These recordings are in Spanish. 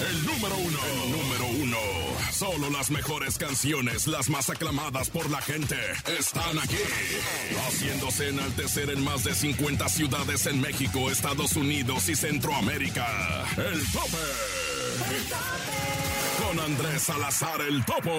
El número uno. El número uno. Solo las mejores canciones, las más aclamadas por la gente, están aquí. Haciéndose enaltecer en más de 50 ciudades en México, Estados Unidos y Centroamérica. El tope. Con Andrés Salazar el Topo.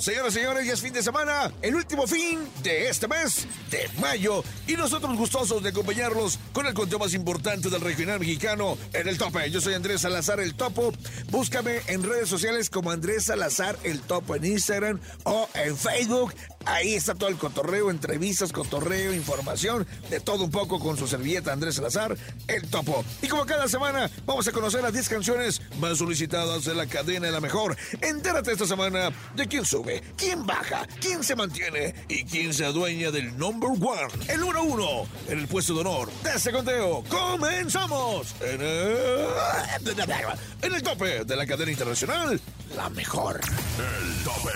Señoras y señores, ya es fin de semana, el último fin de este mes de mayo y nosotros gustosos de acompañarlos con el conteo más importante del regional mexicano en el tope. Yo soy Andrés Salazar el Topo, búscame en redes sociales como Andrés Salazar el Topo en Instagram o en Facebook. Ahí está todo el cotorreo, entrevistas, cotorreo, información, de todo un poco con su servilleta Andrés Salazar, el topo. Y como cada semana, vamos a conocer las 10 canciones más solicitadas de la cadena de la mejor. Entérate esta semana de quién sube, quién baja, quién se mantiene y quién se adueña del number one, el número uno, en el puesto de honor de este conteo. ¡Comenzamos! En el, en el tope de la cadena internacional, la mejor. El tope.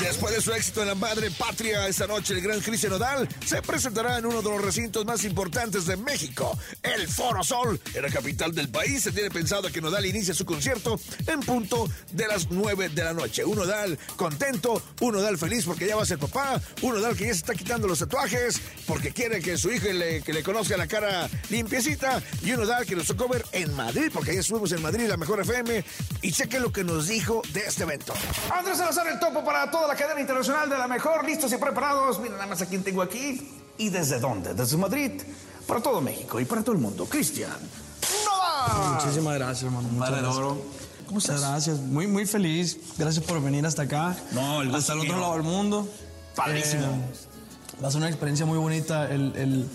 Después de su éxito en la madre patria, esta noche el gran Cristian Nodal se presentará en uno de los recintos más importantes de México, el Foro Sol, en la capital del país. Se tiene pensado que Nodal inicie su concierto en punto de las 9 de la noche. Un Nodal contento, un Nodal feliz porque ya va a ser papá, un Nodal que ya se está quitando los tatuajes porque quiere que su hijo le, que le conozca la cara limpiecita y un Nodal que nos tocó ver en Madrid, porque ya estuvimos en Madrid, la mejor FM, y cheque lo que nos dijo de este evento. Andrés Salazar, el topo para toda la cadena internacional de la mejor, listos y preparados. Miren nada más a quién tengo aquí y desde dónde. Desde Madrid, para todo México y para todo el mundo. Cristian Nodal. Muchísimas gracias, hermano. Muchas Madre de gracias. oro. ¿Cómo Muchas estás? gracias. Muy, muy feliz. Gracias por venir hasta acá. No, el Hasta el otro mío. lado del mundo. Padrísimo. Eh, va a ser una experiencia muy bonita. El, el,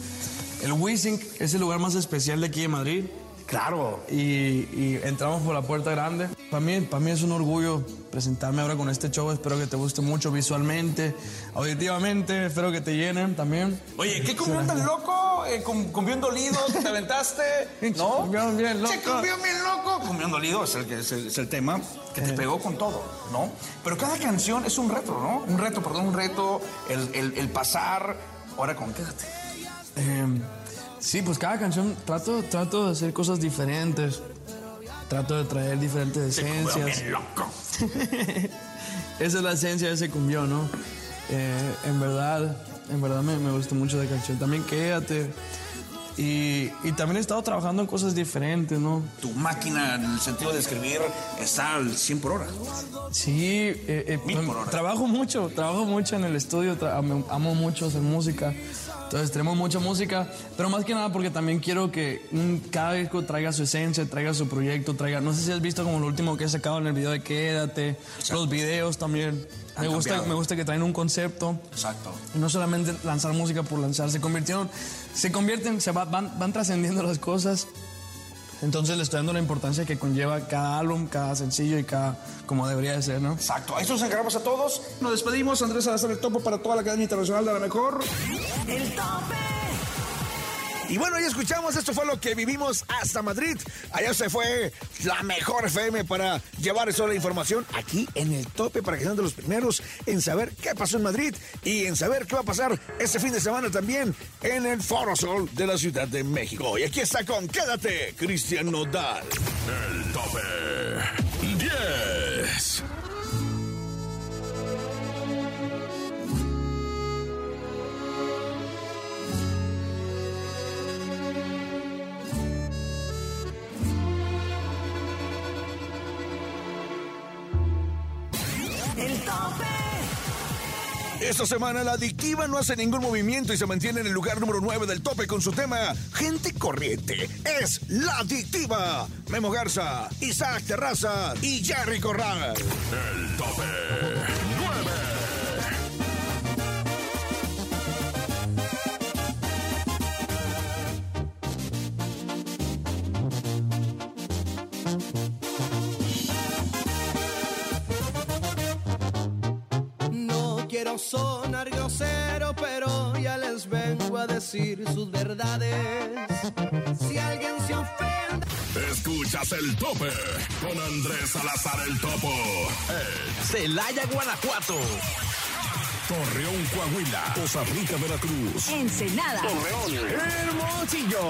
el Wissing es el lugar más especial de aquí de Madrid. Claro. Y, y entramos por la puerta grande. Para mí, para mí es un orgullo presentarme ahora con este show. Espero que te guste mucho visualmente, auditivamente. Espero que te llenen también. Oye, ¿qué cumbión tan loco? Eh, cumbión dolido que te aventaste, ¿no? Cumbión bien loco. Che, cumbión bien loco. Cumbión dolido es el, es el, es el tema que te pegó con todo, ¿no? Pero cada canción es un reto, ¿no? Un reto, perdón, un reto, el, el- el pasar. Ahora con quédate. Eh, sí, pues cada canción trato, trato de hacer cosas diferentes. Trato de traer diferentes esencias. loco. Esa es la esencia de ese cumbión, ¿no? Eh, en verdad, en verdad me, me gustó mucho la canción. También quédate. Y, y también he estado trabajando en cosas diferentes, ¿no? Tu máquina, en el sentido de escribir, está al 100 por hora. Sí, eh, eh, por hora. trabajo mucho, trabajo mucho en el estudio, amo mucho hacer música. Entonces tenemos mucha música, pero más que nada porque también quiero que cada disco traiga su esencia, traiga su proyecto, traiga... No sé si has visto como lo último que he sacado en el video de Quédate, los videos también. Han Me gusta, me gusta que traen un concepto. Exacto. Y no solamente lanzar música por lanzar, se convirtieron, se convierten, se va- van, van trascendiendo las cosas. Entonces le estoy dando la importancia que conlleva cada álbum, cada sencillo y cada como debería de ser, ¿no? Exacto. A eso nos encargamos a todos. Nos despedimos. Andrés Salazar, el topo para toda la cadena internacional de la mejor. El tope. Y bueno, ya escuchamos, esto fue lo que vivimos hasta Madrid. Allá se fue la mejor FM para llevar toda la información aquí en el tope para que sean de los primeros en saber qué pasó en Madrid y en saber qué va a pasar este fin de semana también en el Foro Sol de la Ciudad de México. Y aquí está con Quédate, Cristian Nodal. El tope Esta semana la adictiva no hace ningún movimiento y se mantiene en el lugar número 9 del tope con su tema Gente Corriente. Es la adictiva. Memo Garza, Isaac Terraza y Jerry Corral. El tope quiero sonar grosero, pero ya les vengo a decir sus verdades. Si alguien se ofende. Escuchas el tope con Andrés Salazar el Topo. Eh, Celaya, Guanajuato. Torreón, Coahuila. Costa Rica, Veracruz. Ensenada. Hermosillo.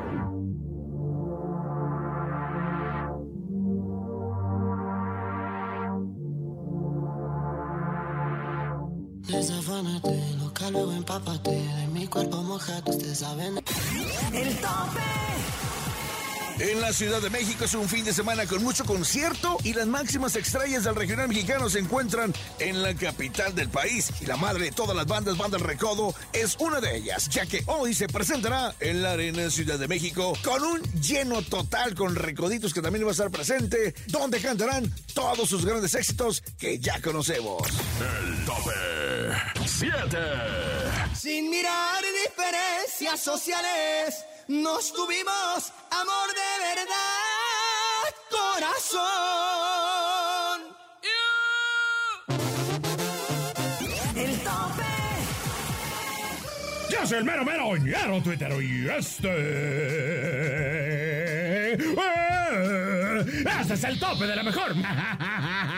Desafánate, loca, luego empápate de mi cuerpo mojado, ustedes saben. El tope. En la Ciudad de México es un fin de semana con mucho concierto y las máximas estrellas del regional mexicano se encuentran en la capital del país. Y la madre de todas las bandas, Banda El Recodo, es una de ellas, ya que hoy se presentará en la Arena Ciudad de México con un lleno total con Recoditos que también va a estar presente, donde cantarán todos sus grandes éxitos que ya conocemos. El tope. 7. Sin mirar diferencias sociales, nos tuvimos amor de verdad, corazón. El tope. Yo soy el mero mero ñero Twitter y este. ¡Este es el tope de la mejor!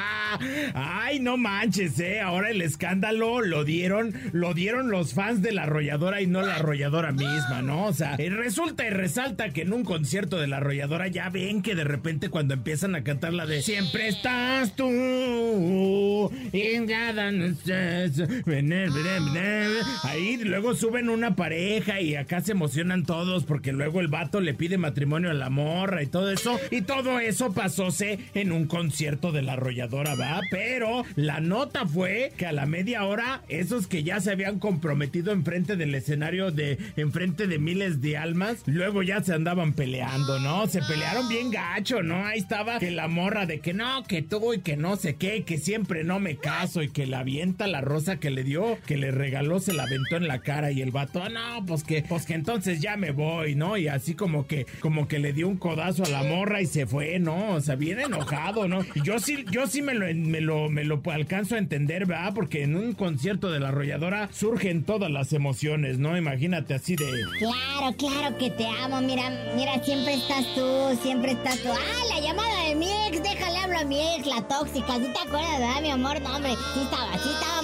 Ay, no manches, eh. Ahora el escándalo lo dieron, lo dieron los fans de la arrolladora y no la arrolladora misma, ¿no? O sea, eh, resulta y resalta que en un concierto de la arrolladora ya ven que de repente cuando empiezan a cantar la de Siempre estás tú. y nada no estás, vener, vener, vener", Ahí luego suben una pareja y acá se emocionan todos porque luego el vato le pide matrimonio a la morra y todo eso. Y todo eso pasóse en un concierto de la arrolladora, Pero la nota fue que a la media hora, esos que ya se habían comprometido enfrente del escenario de enfrente de miles de almas, luego ya se andaban peleando, ¿no? Se pelearon bien gacho, ¿no? Ahí estaba que la morra de que no, que tú y que no sé qué, que siempre no me caso y que la avienta la rosa que le dio, que le regaló, se la aventó en la cara y el vato, "Ah, no, pues que, pues que entonces ya me voy, ¿no? Y así como que, como que le dio un codazo a la morra y se fue, ¿no? O sea, bien enojado, ¿no? Y yo sí, yo sí me lo, me lo, me lo alcanzo a entender, ¿verdad? Porque en un concierto de la arrolladora surgen todas las emociones, ¿no? Imagínate así de... Claro, claro que te amo. Mira, mira, siempre estás tú, siempre estás tú. Ah, la llamada de mi ex, déjale hablo a mi ex, la tóxica. ¿Sí te acuerdas, verdad, mi amor? No, hombre, sí estaba,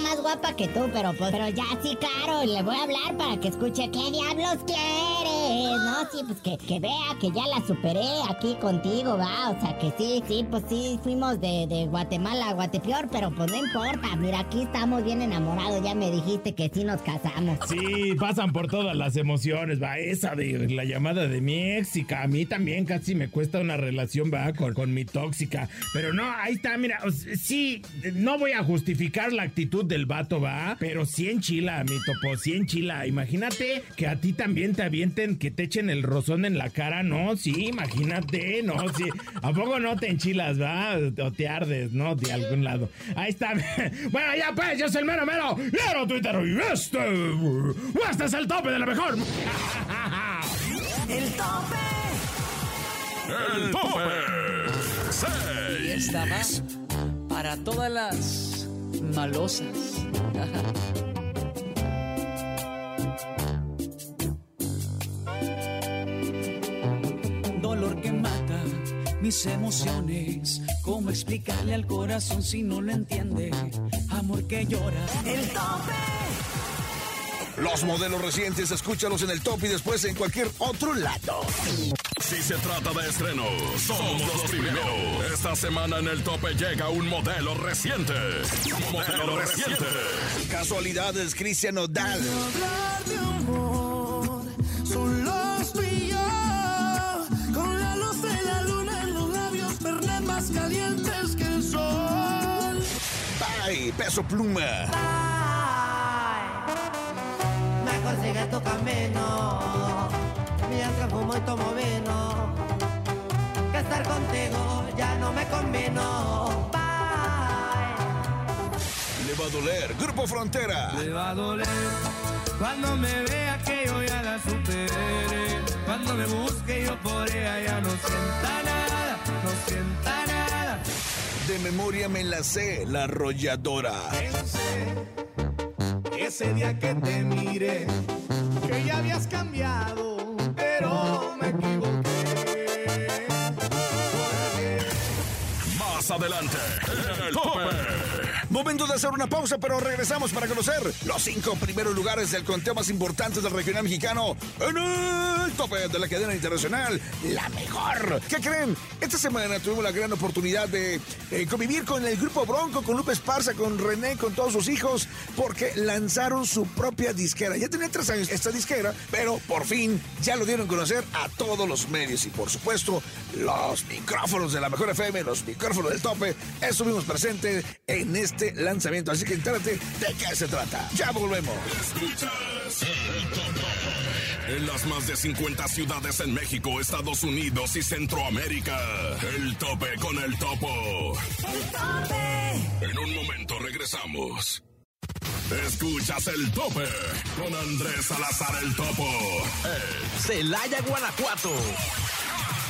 más guapa que tú, pero pues, pero ya sí, claro, le voy a hablar para que escuche qué diablos quieres, ¿no? Sí, pues que, que vea que ya la superé aquí contigo, va. O sea que sí, sí, pues sí, fuimos de, de Guatemala a Guatepeor, pero pues no importa. Mira, aquí estamos bien enamorados. Ya me dijiste que sí nos casamos. Sí, pasan por todas las emociones, va. Esa de la llamada de mi que a mí también casi me cuesta una relación, va, con, con mi tóxica. Pero no, ahí está, mira, sí, no voy a justificar la actitud del vato, va, pero sí en chila, mi topo, sí en chila. Imagínate que a ti también te avienten, que te echen el rozón en la cara, ¿no? Sí, imagínate, ¿no? Sí. ¿A poco no te enchilas, va? O te ardes, ¿no? De algún lado. Ahí está. Bueno, ya pues, yo soy el mero mero. Mero Twitter y este. Este es el tope de la mejor. El tope. El tope. Y 6. esta va para todas las malosas. mis emociones. ¿Cómo explicarle al corazón si no lo entiende? Amor que llora. El tope. Los modelos recientes, escúchalos en el top y después en cualquier otro lado. Si se trata de estrenos, somos los primeros. Esta semana en el tope llega un modelo reciente. Modelo reciente. Casualidades, Cristian Odal. Peso pluma. Mejor sigue tu camino, mientras fumo y tomo vino. contigo ya no me combino. Bye. Le va a doler. Grupo Frontera. Le va a doler cuando me vea que yo ya la superé. Cuando me busque yo por ella ya no sienta nada, no sienta nada. De memoria me la sé, la arrolladora. Ese día que te miré, que ya habías cambiado, pero me equivoqué. Más adelante, el tope. Momento de hacer una pausa, pero regresamos para conocer los cinco primeros lugares del conteo más importante del regional mexicano en el tope de la cadena internacional, la mejor. ¿Qué creen? Esta semana tuvimos la gran oportunidad de eh, convivir con el grupo Bronco, con Lupe Esparza, con René, con todos sus hijos, porque lanzaron su propia disquera. Ya tenía tres años esta disquera, pero por fin ya lo dieron a conocer a todos los medios y por supuesto los micrófonos de la mejor FM, los micrófonos del tope, estuvimos presentes en este lanzamiento. Así que entérate de qué se trata. Ya volvemos. Escuchas el tope. En las más de 50 ciudades en México, Estados Unidos y Centroamérica. El tope con el topo. En un momento regresamos. Escuchas el tope con Andrés Salazar el topo. Celaya, Guanajuato.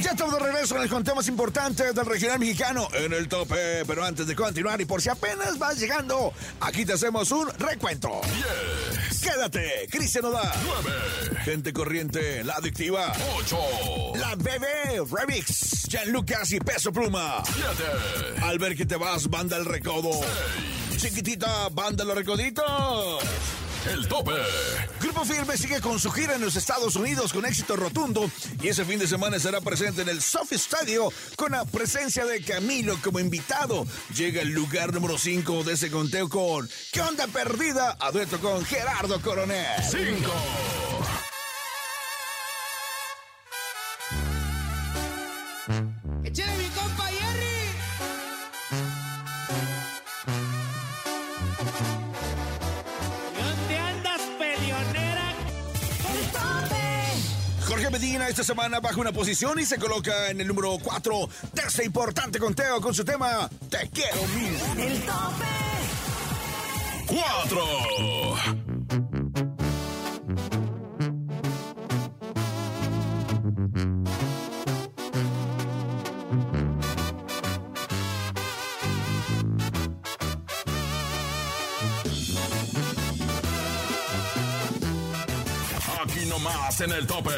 Ya estamos de regreso en el conteo más importante del regional mexicano en el tope. Pero antes de continuar y por si apenas vas llegando, aquí te hacemos un recuento. Quédate, Cristian Oda. 9, Gente corriente, la adictiva. 8, La bebé Remix. Lucas y Peso Pluma. 7, Al ver que te vas, banda el recodo. Chiquitita, banda los recoditos. El tope. Grupo Firme sigue con su gira en los Estados Unidos con éxito rotundo y ese fin de semana estará presente en el Sophie Stadio con la presencia de Camilo como invitado. Llega el lugar número 5 de ese conteo con ¿Qué onda perdida? A dueto con Gerardo Coronel. 5, Medina esta semana baja una posición y se coloca en el número 4 de este importante conteo con su tema Te quiero mil. El tope. 4, en el tope.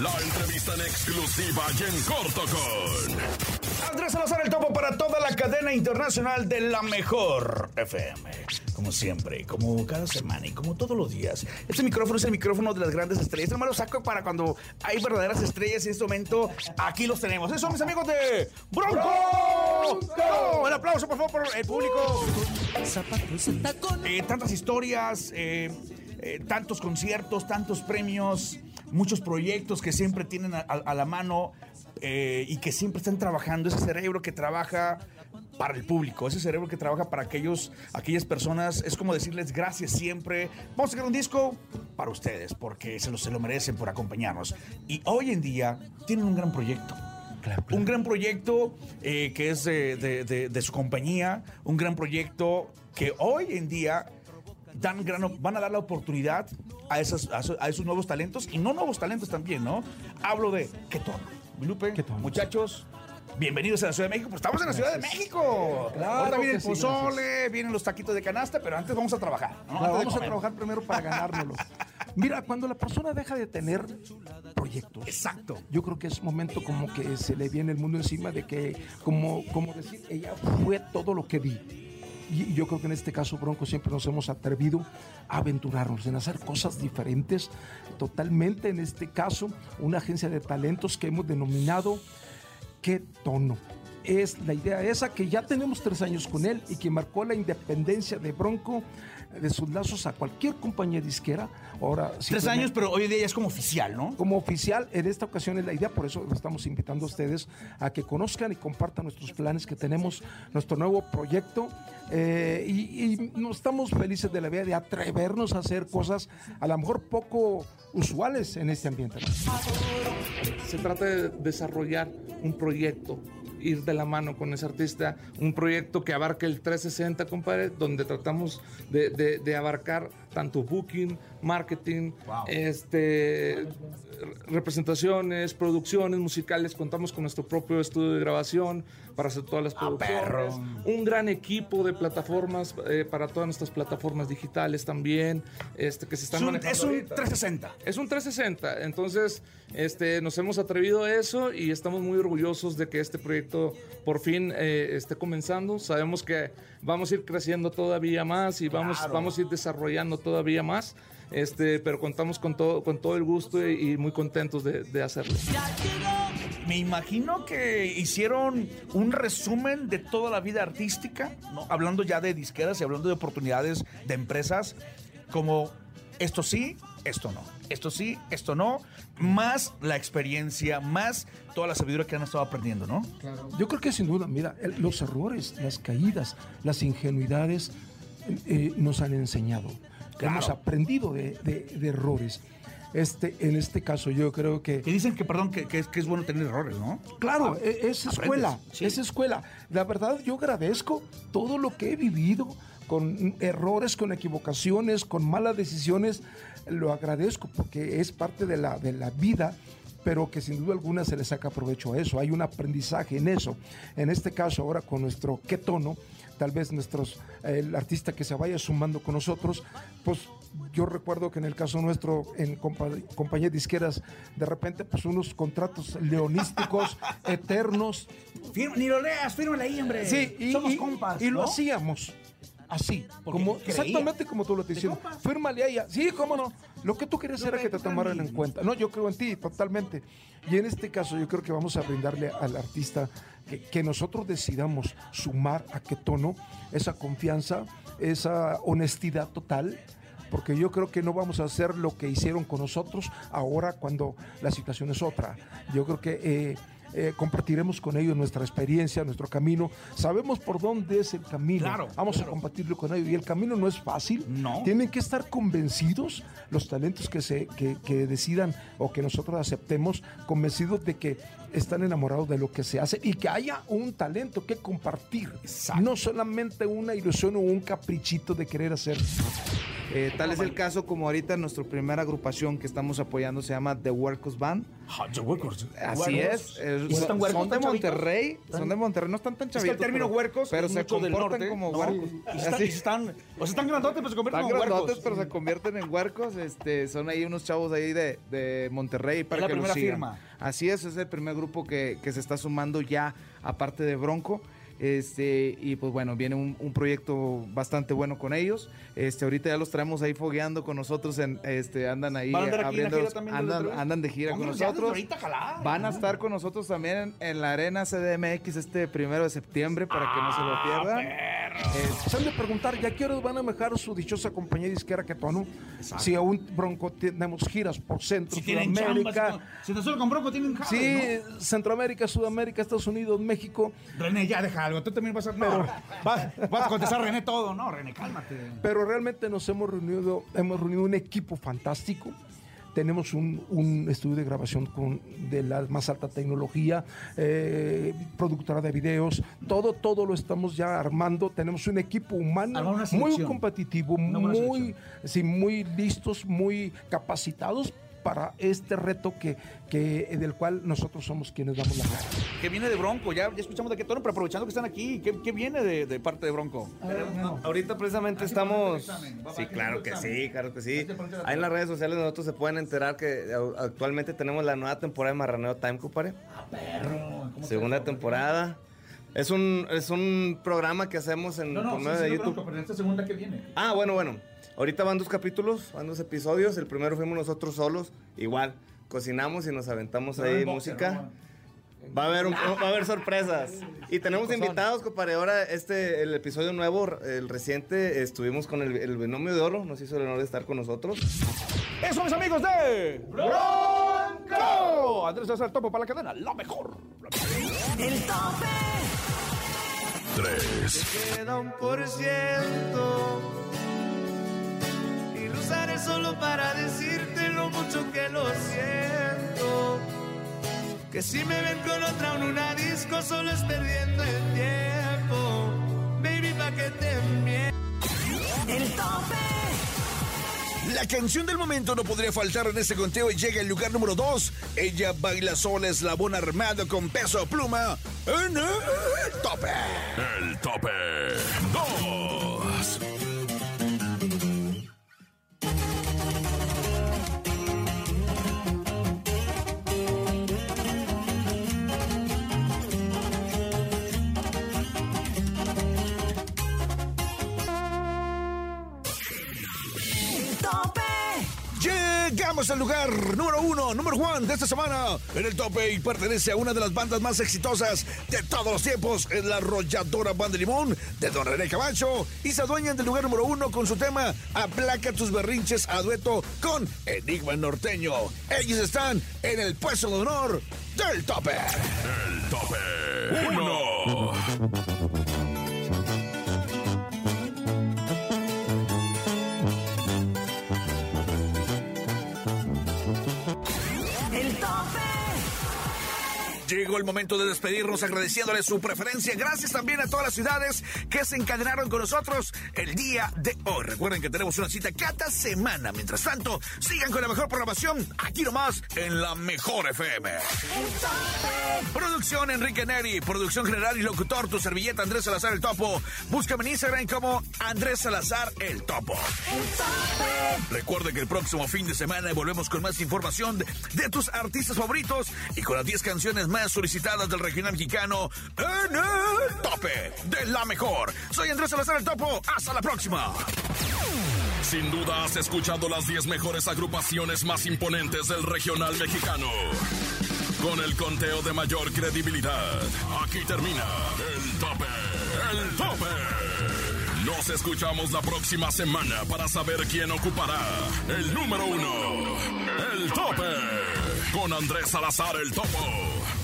La entrevista en exclusiva y en corto con Andrés Salazar el topo para toda la cadena internacional de la mejor FM. Como siempre, como cada semana y como todos los días. Este micrófono es el micrófono de las grandes estrellas. No me lo saco para cuando hay verdaderas estrellas y en este momento aquí los tenemos. Esos son mis amigos de Bronco. Un aplauso, por favor, por el público. Eh, tantas historias, eh, eh, tantos conciertos, tantos premios, muchos proyectos que siempre tienen a, a- a la mano eh, y que siempre están trabajando. Ese cerebro que trabaja para el público, ese cerebro que trabaja para aquellos, aquellas personas, es como decirles gracias siempre. Vamos a sacar un disco para ustedes, porque se lo, se lo merecen por acompañarnos. Y hoy en día tienen un gran proyecto. Un gran proyecto eh, que es de, de- de- de su compañía, un gran proyecto que hoy en día dan gran- van a dar la oportunidad a, esas, a, esos, a esos nuevos talentos y no nuevos talentos también, ¿no? Hablo de ¿Qué tono? Lupe, muchachos, bienvenidos a la Ciudad de México, pues estamos en la Ciudad de México. Claro Ahorita viene el sí, pozole, vienen los taquitos de canasta, pero antes vamos a trabajar. ¿no? Claro, vamos a trabajar primero para ganárnoslo. Mira, cuando la persona deja de tener proyectos. Exacto. Yo creo que es momento como que se le viene el mundo encima de que, como, como decir, ella fue todo lo que di. Y yo creo que en este caso, Bronco, siempre nos hemos atrevido a aventurarnos en hacer cosas diferentes, totalmente. En este caso, una agencia de talentos que hemos denominado ¿Qué tono? Es la idea esa que ya tenemos tres años con él y que marcó la independencia de Bronco de sus lazos a cualquier compañía disquera. Ahora, Tres años, pero hoy en día ya es como oficial, ¿no? como oficial, en esta ocasión es la idea, por eso lo estamos invitando a ustedes a que conozcan y compartan nuestros planes que tenemos, nuestro nuevo proyecto. eh, y, y nos estamos felices de la vida de atrevernos a hacer cosas a lo mejor poco usuales en este ambiente. Se trata de desarrollar un proyecto, ir de la mano con ese artista, un proyecto que abarque el 360, compadre, donde tratamos de, de- de abarcar tanto booking, marketing, este, representaciones, producciones musicales. Contamos con nuestro propio estudio de grabación para hacer todas las producciones. perro. Un gran equipo de plataformas eh, para todas nuestras plataformas digitales también, este, que se están Es un- manejando es un ahorita. 360. Es un 360. Entonces, este, nos hemos atrevido a eso y estamos muy orgullosos de que este proyecto por fin eh, esté comenzando. Sabemos que vamos a ir creciendo todavía más y vamos, Claro. vamos a ir desarrollando todavía más. Este, pero contamos con todo, con todo el gusto y, y muy contentos de, de hacerlo. Me imagino que hicieron un resumen de toda la vida artística, ¿no? hablando ya de disqueras y hablando de oportunidades de empresas, como esto sí, esto no, esto sí, esto no, más la experiencia, más toda la sabiduría que han estado aprendiendo, ¿no? Yo creo que sin duda, mira, el- los errores, las caídas, las ingenuidades eh, nos han enseñado. Claro. Hemos aprendido de, de- de errores. Este, en este caso, yo creo que. Que dicen que, perdón, que, que es, que es bueno tener errores, ¿no? Claro, Ah, e- es escuela, sí. es escuela. La verdad, yo agradezco todo lo que he vivido con errores, con equivocaciones, con malas decisiones. Lo agradezco porque es parte de la, de la vida pero que sin duda alguna se le saca provecho a eso. Hay un aprendizaje en eso. En este caso, ahora con nuestro qué tono, tal vez nuestros, eh, el artista que se vaya sumando con nosotros, pues yo recuerdo que en el caso nuestro, en compa- compañías disqueras, de repente, pues unos contratos leonísticos eternos. Firma- ni lo leas, fírmale ahí, hombre. Sí, y, Somos y- compas. y lo hacíamos. Así, como, exactamente como tú lo estás diciendo. Fírmale a ella. Sí, cómo no. Lo que tú querías era que te tomaran en cuenta. No, yo creo en ti, totalmente. Y en este caso, yo creo que vamos a brindarle al artista que, que nosotros decidamos sumar a qué tono esa confianza, esa honestidad total. Porque yo creo que no vamos a hacer lo que hicieron con nosotros ahora cuando la situación es otra. Yo creo que eh, eh, compartiremos con ellos nuestra experiencia, nuestro camino. Sabemos por dónde es el camino. Claro, Vamos a compartirlo con ellos. Y el camino no es fácil. No. Tienen que estar convencidos los talentos que, se, que, que decidan o que nosotros aceptemos, convencidos de que están enamorados de lo que se hace y que haya un talento que compartir. No solamente una ilusión o un caprichito de querer hacer. Eh, tal es el caso como ahorita nuestra primera agrupación que estamos apoyando se llama The Workers Band. The Workers. Así es. eh, ¿Y están son, huercos, son de? Monterrey. ¿Están? Son de Monterrey. No están tan Es que chavitos. el término pero- huercos Pero es se comportan norte, como ¿no? huercos. Y están, Así. y están, o sea, están grandotes, pero se convierten Están como grandotes, huercos. pero se convierten en huercos. Este, son ahí unos chavos ahí de, de Monterrey para la que los primera sigan. firma. Así es, es el primer grupo que, que se está sumando ya, aparte de Bronco. Este, y pues bueno, viene un, un proyecto bastante bueno con ellos. Este, ahorita ya los traemos ahí fogueando con nosotros. En, este, andan ahí ¿Van a andar aquí en la abriendo. andan, andan de gira con nosotros. ahorita a jalar. Van a estar con nosotros también en, en la Arena CDMX este primero de septiembre para que no se Ah, lo pierdan. Se han de preguntar, ¿ya qué horas van a manejar su dichosa compañía disquera que tono? Si aún Bronco tenemos giras por Centro, Si Sudamérica. chambas, si te solo con Bronco tienen jale, Sí, ¿no? Centroamérica, Sudamérica, Estados Unidos, México. René, ya deja algo. Tú también vas a... No, vas, vas a contestar René todo. No, René, cálmate. Pero realmente nos hemos reunido, hemos reunido un equipo fantástico. Tenemos un, un estudio de grabación con, de la más alta tecnología, eh, productora de videos, todo, todo lo estamos ya armando. Tenemos un equipo humano muy competitivo, muy, sí, muy listos, muy capacitados para este reto que, que, del cual nosotros somos quienes damos la cara. ¿Qué viene de Bronco? Ya, ya escuchamos de qué tono, pero aprovechando que están aquí, ¿qué, qué viene de, de parte de Bronco? Ahorita precisamente estamos... Sí, claro que sí, claro que sí. Ahí en las redes sociales nosotros se pueden enterar que actualmente tenemos la nueva temporada de Marraneo Time, compadre. Segunda temporada. Es un, es un programa que hacemos en No, no, sí, de de YouTube. Bronco, pero en esta segunda que viene. Ah, bueno, bueno. Ahorita van dos capítulos, van dos episodios. El primero fuimos nosotros solos. Igual, cocinamos y nos aventamos Pero ahí boxer, música. Va a haber, un- va a haber sorpresas. Y tenemos invitados, compadre. Ahora, este, el episodio nuevo, el reciente, estuvimos con el, el binomio de oro. Nos hizo el honor de estar con nosotros. Eso, mis amigos de Bronco. Andrés César Topo para la cadena, lo mejor. El tope. Tres. Queda un por ciento. Usaré solo para decirte lo mucho que lo siento. Que si me ven con otra en una disco, solo es perdiendo el tiempo. Baby, pa' que te miento. El tope. La canción del momento no podría faltar en este conteo y llega al lugar número 2. Ella baila sola, eslabón armado con peso pluma en el tope. El tope 2. Llegamos al lugar número uno, número one de esta semana en el tope y pertenece a una de las bandas más exitosas de todos los tiempos, es la arrolladora Banda Limón de Don René Camacho y se adueñan del lugar número uno con su tema Aplaca tus berrinches a dueto con Enigma Norteño. Ellos están en el puesto de honor del tope. El tope 1. Llegó el momento de despedirnos agradeciéndoles su preferencia. Gracias también a todas las ciudades que se encadenaron con nosotros el día de hoy. Recuerden que tenemos una cita cada semana. Mientras tanto, sigan con la mejor programación aquí nomás en la mejor FM. Producción Enrique Neri, producción general y locutor, tu servilleta Andrés Salazar el Topo. Búscame en Instagram como Andrés Salazar el Topo. Recuerden que el próximo fin de semana volvemos con más información de, tus artistas favoritos y con las 10 canciones solicitadas del regional mexicano en el tope de la mejor. Soy Andrés Salazar el Topo. Hasta la próxima. Sin duda has escuchado las 10 mejores agrupaciones más imponentes del regional mexicano. Con el conteo de mayor credibilidad. Aquí termina el tope. El tope. Nos escuchamos la próxima semana para saber quién ocupará el número uno. El tope. Con Andrés Salazar el Topo.